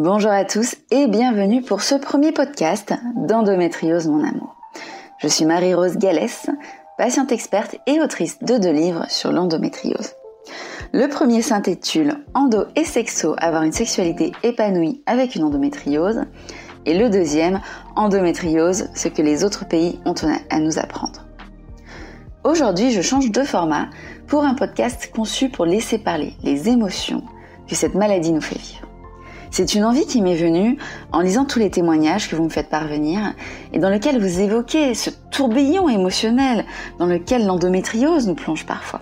Bonjour à tous et bienvenue pour ce premier podcast d'Endométriose mon amour. Je suis Marie-Rose Gallès, patiente experte et autrice de deux livres sur l'endométriose. Le premier s'intitule Endo et sexo, avoir une sexualité épanouie avec une endométriose. Et le deuxième, Endométriose, ce que les autres pays ont à nous apprendre. Aujourd'hui, je change de format pour un podcast conçu pour laisser parler les émotions que cette maladie nous fait vivre. C'est une envie qui m'est venue en lisant tous les témoignages que vous me faites parvenir et dans lequel vous évoquez ce tourbillon émotionnel dans lequel l'endométriose nous plonge parfois.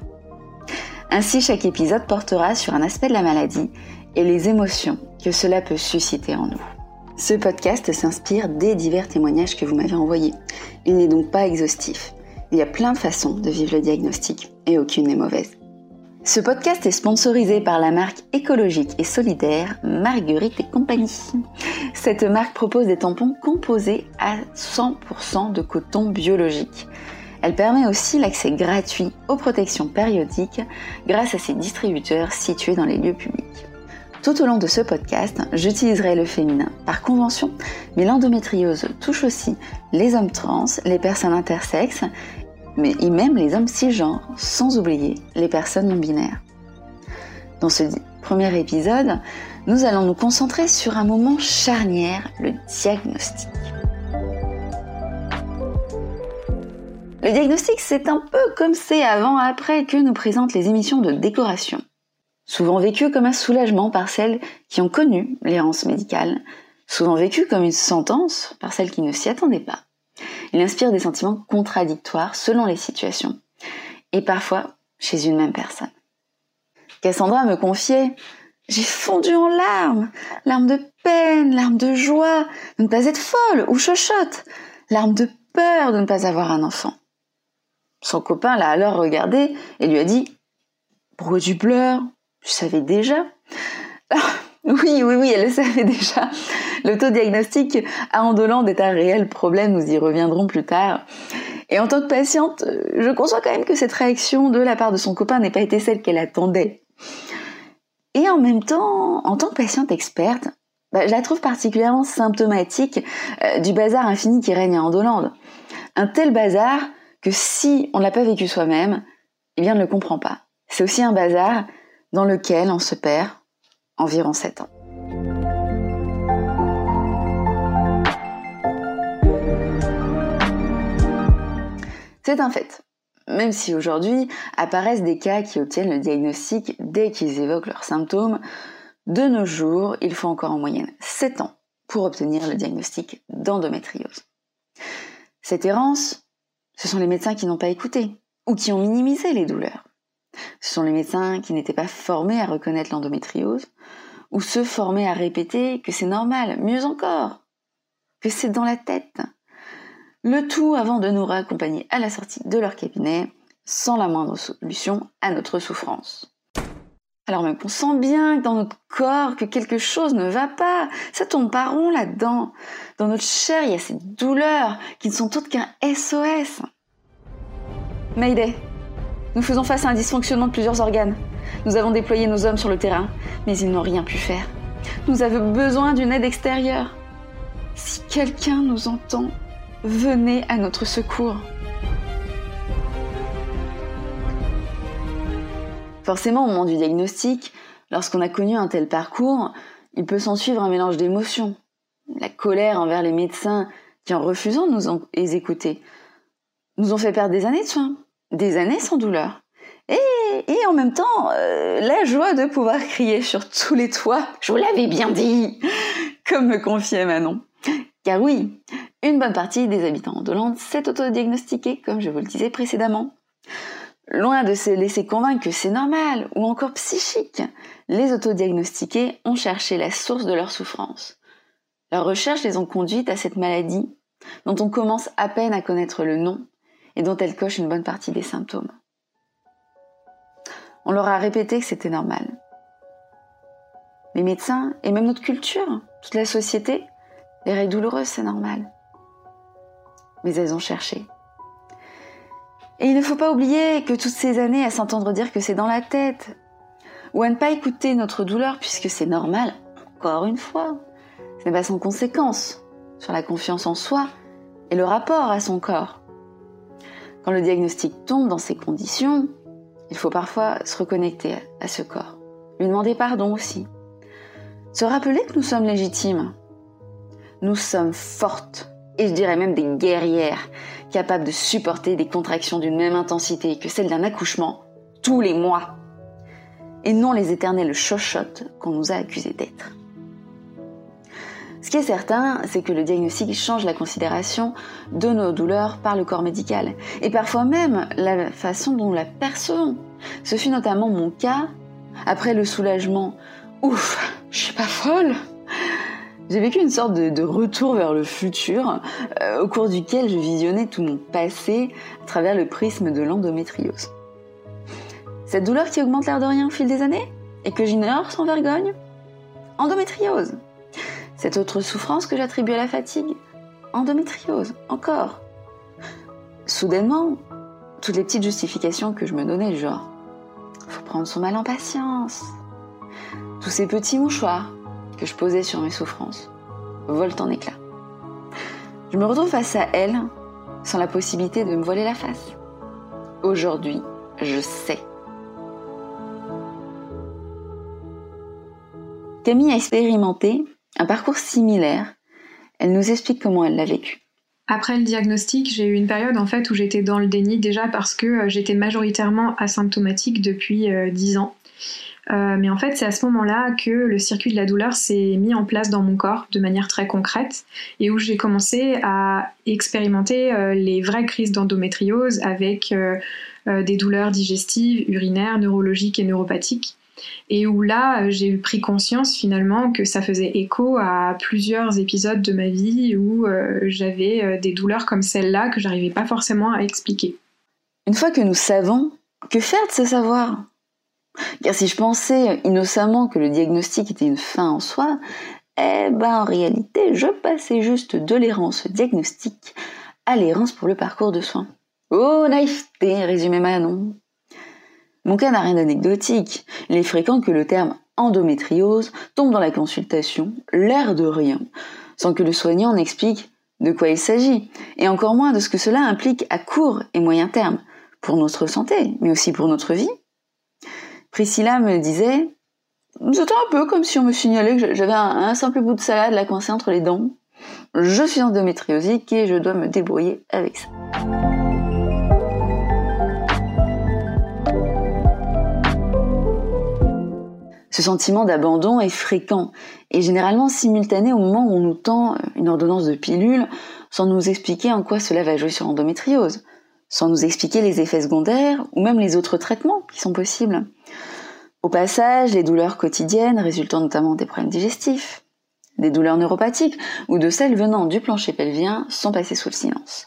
Ainsi, chaque épisode portera sur un aspect de la maladie et les émotions que cela peut susciter en nous. Ce podcast s'inspire des divers témoignages que vous m'avez envoyés. Il n'est donc pas exhaustif. Il y a plein de façons de vivre le diagnostic et aucune n'est mauvaise. Ce podcast est sponsorisé par la marque écologique et solidaire Marguerite et compagnie. Cette marque propose des tampons composés à 100% de coton biologique. Elle permet aussi l'accès gratuit aux protections périodiques grâce à ses distributeurs situés dans les lieux publics. Tout au long de ce podcast, j'utiliserai le féminin par convention, mais l'endométriose touche aussi les hommes trans, les personnes intersexes mais et même les hommes cisgenres, sans oublier les personnes non binaires. Dans ce premier épisode, nous allons nous concentrer sur un moment charnière, le diagnostic. Le diagnostic, c'est un peu comme c'est avant-après que nous présentent les émissions de décoration. Souvent vécu comme un soulagement par celles qui ont connu l'errance médicale, souvent vécu comme une sentence par celles qui ne s'y attendaient pas. Il inspire des sentiments contradictoires selon les situations, et parfois chez une même personne. Cassandra me confiait J'ai fondu en larmes, larmes de peine, larmes de joie de ne pas être folle ou chochotte, larmes de peur de ne pas avoir un enfant. Son copain l'a alors regardé et lui a dit Pourquoi tu pleures? Tu savais déjà Oui, oui, oui, elle le savait déjà. L'autodiagnostic à Andolande est un réel problème, nous y reviendrons plus tard. Et en tant que patiente, je conçois quand même que cette réaction de la part de son copain n'ait pas été celle qu'elle attendait. Et en même temps, en tant que patiente experte, bah, je la trouve particulièrement symptomatique euh, du bazar infini qui règne à Andolande. Un tel bazar que si on ne l'a pas vécu soi-même, eh bien on ne le comprend pas. C'est aussi un bazar dans lequel on se perd environ 7 ans. C'est un fait. Même si aujourd'hui apparaissent des cas qui obtiennent le diagnostic dès qu'ils évoquent leurs symptômes, de nos jours, il faut encore en moyenne 7 ans pour obtenir le diagnostic d'endométriose. Cette errance, ce sont les médecins qui n'ont pas écouté ou qui ont minimisé les douleurs. Ce sont les médecins qui n'étaient pas formés à reconnaître l'endométriose ou ceux formés à répéter que c'est normal, mieux encore, que c'est dans la tête, le tout avant de nous raccompagner à la sortie de leur cabinet, sans la moindre solution à notre souffrance. Alors même qu'on sent bien dans notre corps que quelque chose ne va pas, ça tombe pas rond là-dedans. Dans notre chair, il y a ces douleurs qui ne sont autres qu'un SOS. Mayday, nous faisons face à un dysfonctionnement de plusieurs organes. Nous avons déployé nos hommes sur le terrain, mais ils n'ont rien pu faire. Nous avons besoin d'une aide extérieure. Si quelqu'un nous entend, venez à notre secours. Forcément, au moment du diagnostic, lorsqu'on a connu un tel parcours, il peut s'en suivre un mélange d'émotions. La colère envers les médecins qui, en refusant de nous écouter, nous ont fait perdre des années de soins, des années sans douleur. Et, en même temps, euh, la joie de pouvoir crier sur tous les toits, je vous l'avais bien dit, comme me confiait Manon. Car oui, une bonne partie des habitants d'Hollande s'est autodiagnostiquée, comme je vous le disais précédemment. Loin de se laisser convaincre que c'est normal ou encore psychique, les autodiagnostiqués ont cherché la source de leur souffrance. Leurs recherches les ont conduites à cette maladie, dont on commence à peine à connaître le nom et dont elle coche une bonne partie des symptômes. On leur a répété que c'était normal. Les médecins et même notre culture, toute la société, les règles douloureuses, c'est normal mais elles ont cherché. Et il ne faut pas oublier que toutes ces années à s'entendre dire que c'est dans la tête, ou à ne pas écouter notre douleur puisque c'est normal, encore une fois, ce n'est pas sans conséquence sur la confiance en soi et le rapport à son corps. Quand le diagnostic tombe dans ces conditions, il faut parfois se reconnecter à ce corps, lui demander pardon aussi, se rappeler que nous sommes légitimes. Nous sommes fortes, et je dirais même des guerrières, capables de supporter des contractions d'une même intensité que celle d'un accouchement tous les mois, et non les éternelles chochottes qu'on nous a accusés d'être. Ce qui est certain, c'est que le diagnostic change la considération de nos douleurs par le corps médical, et parfois même la façon dont la percevons. Ce fut notamment mon cas après le soulagement. Ouf, je suis pas folle j'ai vécu une sorte de, retour vers le futur, euh, au cours duquel je visionnais tout mon passé à travers le prisme de l'endométriose. Cette douleur qui augmente l'air de rien au fil des années et que j'ignore sans vergogne? Endométriose. Cette autre souffrance que j'attribue à la fatigue Endométriose, encore. Soudainement, toutes les petites justifications que je me donnais, genre, faut prendre son mal en patience. Tous ces petits mouchoirs que je posais sur mes souffrances volent en éclats. Je me retrouve face à elle sans la possibilité de me voiler la face. Aujourd'hui, je sais. Camille a expérimenté un parcours similaire. Elle nous explique comment elle l'a vécu. Après le diagnostic, j'ai eu une période en fait où j'étais dans le déni déjà parce que euh, j'étais majoritairement asymptomatique depuis 10 euh, ans. Euh, mais en fait, c'est à ce moment-là que le circuit de la douleur s'est mis en place dans mon corps de manière très concrète et où j'ai commencé à expérimenter les vraies crises d'endométriose avec des douleurs digestives, urinaires, neurologiques et neuropathiques. Et où là, j'ai pris conscience finalement que ça faisait écho à plusieurs épisodes de ma vie où j'avais des douleurs comme celle-là que j'arrivais pas forcément à expliquer. Une fois que nous savons, que faire de ce savoir? Car si je pensais innocemment que le diagnostic était une fin en soi, eh ben en réalité, je passais juste de l'errance diagnostique à l'errance pour le parcours de soins. Oh naïveté, résumé Manon. Mon cas n'a rien d'anecdotique. Il est fréquent que le terme endométriose tombe dans la consultation, l'air de rien, sans que le soignant n'explique de quoi il s'agit, et encore moins de ce que cela implique à court et moyen terme, pour notre santé, mais aussi pour notre vie, Priscilla me disait, c'était un peu comme si on me signalait que j'avais un, simple bout de salade là coincé entre les dents. Je suis endométriosique et je dois me débrouiller avec ça. Ce sentiment d'abandon est fréquent et généralement simultané au moment où on nous tend une ordonnance de pilule sans nous expliquer en quoi cela va jouer sur l'endométriose, sans nous expliquer les effets secondaires ou même les autres traitements qui sont possibles. Au passage, les douleurs quotidiennes résultant notamment des problèmes digestifs, des douleurs neuropathiques ou de celles venant du plancher pelvien sont passées sous le silence.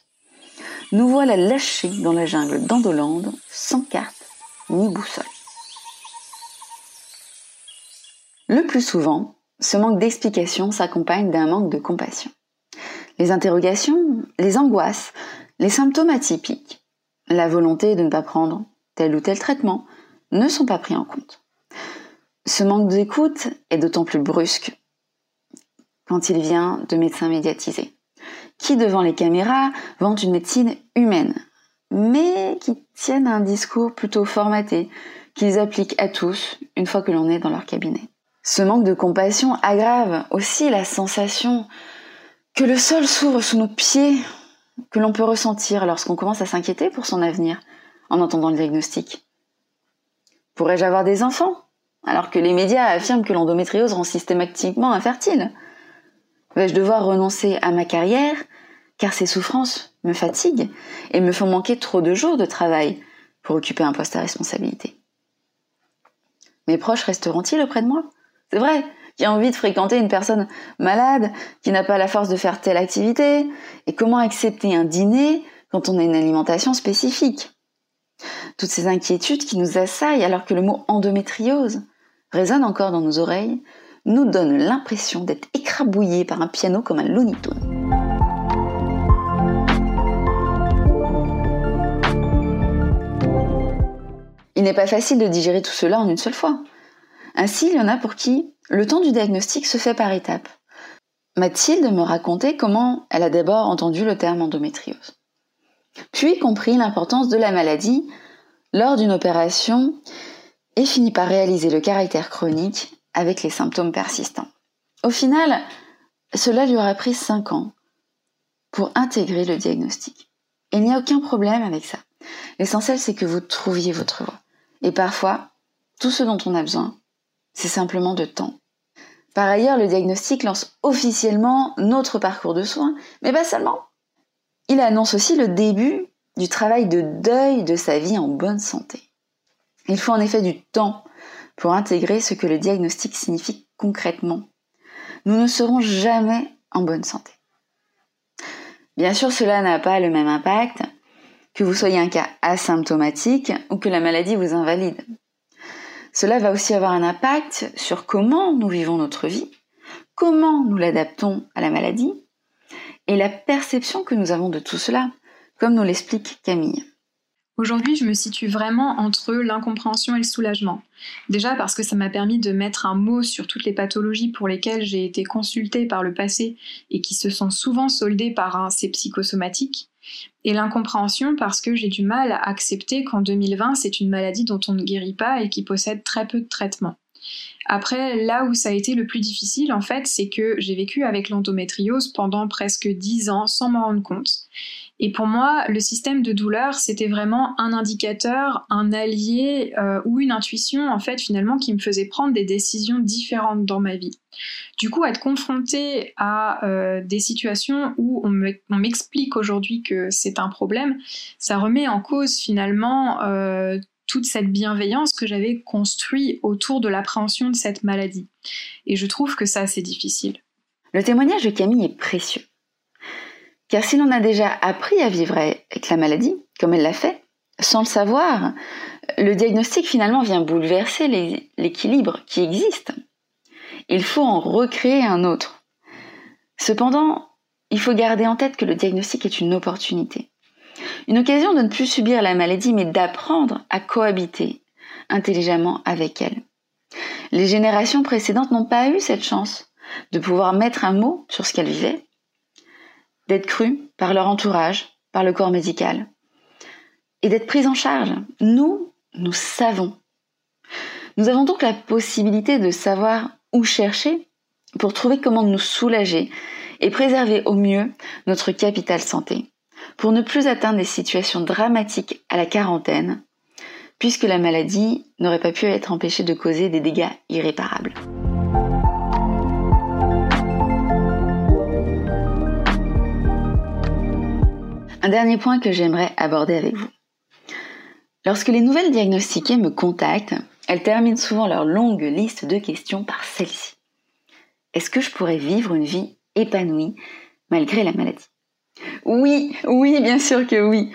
Nous voilà lâchés dans la jungle d'Andolande, sans carte ni boussole. Le plus souvent, ce manque d'explication s'accompagne d'un manque de compassion. Les interrogations, les angoisses, les symptômes atypiques, la volonté de ne pas prendre tel ou tel traitement ne sont pas pris en compte. Ce manque d'écoute est d'autant plus brusque quand il vient de médecins médiatisés, qui devant les caméras vendent une médecine humaine, mais qui tiennent un discours plutôt formaté, qu'ils appliquent à tous une fois que l'on est dans leur cabinet. Ce manque de compassion aggrave aussi la sensation que le sol s'ouvre sous nos pieds, que l'on peut ressentir lorsqu'on commence à s'inquiéter pour son avenir en entendant le diagnostic. Pourrais-je avoir des enfants? Alors que les médias affirment que l'endométriose rend systématiquement infertile. Vais-je devoir renoncer à ma carrière? Car ces souffrances me fatiguent et me font manquer trop de jours de travail pour occuper un poste à responsabilité. Mes proches resteront-ils auprès de moi? C'est vrai, qui a envie de fréquenter une personne malade, qui n'a pas la force de faire telle activité, et comment accepter un dîner quand on a une alimentation spécifique? Toutes ces inquiétudes qui nous assaillent alors que le mot endométriose résonne encore dans nos oreilles, nous donne l'impression d'être écrabouillés par un piano comme un Looney. Il n'est pas facile de digérer tout cela en une seule fois. Ainsi, il y en a pour qui Le temps du diagnostic se fait par étapes. Mathilde me racontait comment elle a d'abord entendu le terme endométriose, puis compris l'importance de la maladie lors d'une opération et finit par réaliser le caractère chronique avec les symptômes persistants. Au final, cela lui aura pris 5 ans pour intégrer le diagnostic. Et il n'y a aucun problème avec ça. L'essentiel, c'est que vous trouviez votre voie. Et parfois, tout ce dont on a besoin, c'est simplement de temps. Par ailleurs, le diagnostic lance officiellement notre parcours de soins, mais pas seulement. Il annonce aussi le début du travail de deuil de sa vie en bonne santé. Il faut en effet du temps pour intégrer ce que le diagnostic signifie concrètement. Nous ne serons jamais en bonne santé. Bien sûr, cela n'a pas le même impact que vous soyez un cas asymptomatique ou que la maladie vous invalide. Cela va aussi avoir un impact sur comment nous vivons notre vie, comment nous l'adaptons à la maladie et la perception que nous avons de tout cela, comme nous l'explique Camille. Aujourd'hui, je me situe vraiment entre l'incompréhension et le soulagement. Déjà parce que ça m'a permis de mettre un mot sur toutes les pathologies pour lesquelles j'ai été consultée par le passé et qui se sont souvent soldées par un C psychosomatique. Et l'incompréhension parce que j'ai du mal à accepter qu'en 2020, c'est une maladie dont on ne guérit pas et qui possède très peu de traitements. Après, là où ça a été le plus difficile, en fait, c'est que j'ai vécu avec l'endométriose pendant presque 10 ans sans m'en rendre compte. Et pour moi, le système de douleur, c'était vraiment un indicateur, un allié euh, ou une intuition, en fait, finalement, qui me faisait prendre des décisions différentes dans ma vie. Du coup, être confronté à euh, des situations où on m'explique aujourd'hui que c'est un problème, ça remet en cause finalement euh, toute cette bienveillance que j'avais construite autour de l'appréhension de cette maladie. Et je trouve que ça, c'est difficile. Le témoignage de Camille est précieux. Car si l'on a déjà appris à vivre avec la maladie, comme elle l'a fait, sans le savoir, le diagnostic finalement vient bouleverser l'équilibre qui existe. Il faut en recréer un autre. Cependant, il faut garder en tête que le diagnostic est une opportunité. Une occasion de ne plus subir la maladie, mais d'apprendre à cohabiter intelligemment avec elle. Les générations précédentes n'ont pas eu cette chance de pouvoir mettre un mot sur ce qu'elles vivaient d'être crues par leur entourage, par le corps médical, et d'être prises en charge. Nous, nous savons. Nous avons donc la possibilité de savoir où chercher pour trouver comment nous soulager et préserver au mieux notre capital santé, pour ne plus atteindre des situations dramatiques à la quarantaine, puisque la maladie n'aurait pas pu être empêchée de causer des dégâts irréparables. Un dernier point que j'aimerais aborder avec vous. Lorsque les nouvelles diagnostiquées me contactent, elles terminent souvent leur longue liste de questions par celle-ci. Est-ce que je pourrais vivre une vie épanouie malgré la maladie? Oui, oui, bien sûr que oui.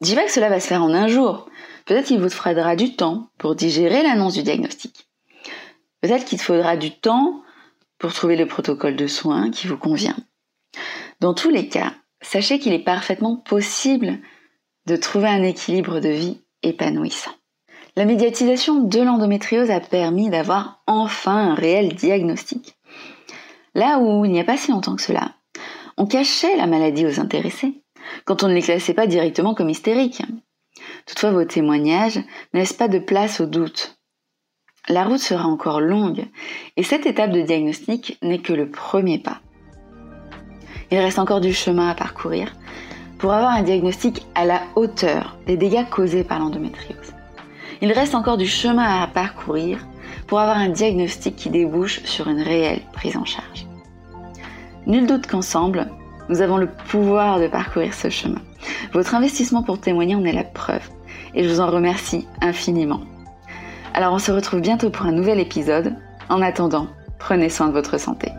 Dis pas que cela va se faire en un jour. Peut-être qu'il vous faudra du temps pour digérer l'annonce du diagnostic. Peut-être qu'il te faudra du temps pour trouver le protocole de soins qui vous convient. Dans tous les cas, sachez qu'il est parfaitement possible de trouver un équilibre de vie épanouissant. La médiatisation de l'endométriose a permis d'avoir enfin un réel diagnostic. Là où il n'y a pas si longtemps que cela, on cachait la maladie aux intéressés, quand on ne les classait pas directement comme hystériques. Toutefois, vos témoignages ne laissent pas de place au doute. La route sera encore longue, et cette étape de diagnostic n'est que le premier pas. Il reste encore du chemin à parcourir pour avoir un diagnostic à la hauteur des dégâts causés par l'endométriose. Il reste encore du chemin à parcourir pour avoir un diagnostic qui débouche sur une réelle prise en charge. Nul doute qu'ensemble, nous avons le pouvoir de parcourir ce chemin. Votre investissement pour témoigner en est la preuve et je vous en remercie infiniment. Alors on se retrouve bientôt pour un nouvel épisode. En attendant, prenez soin de votre santé.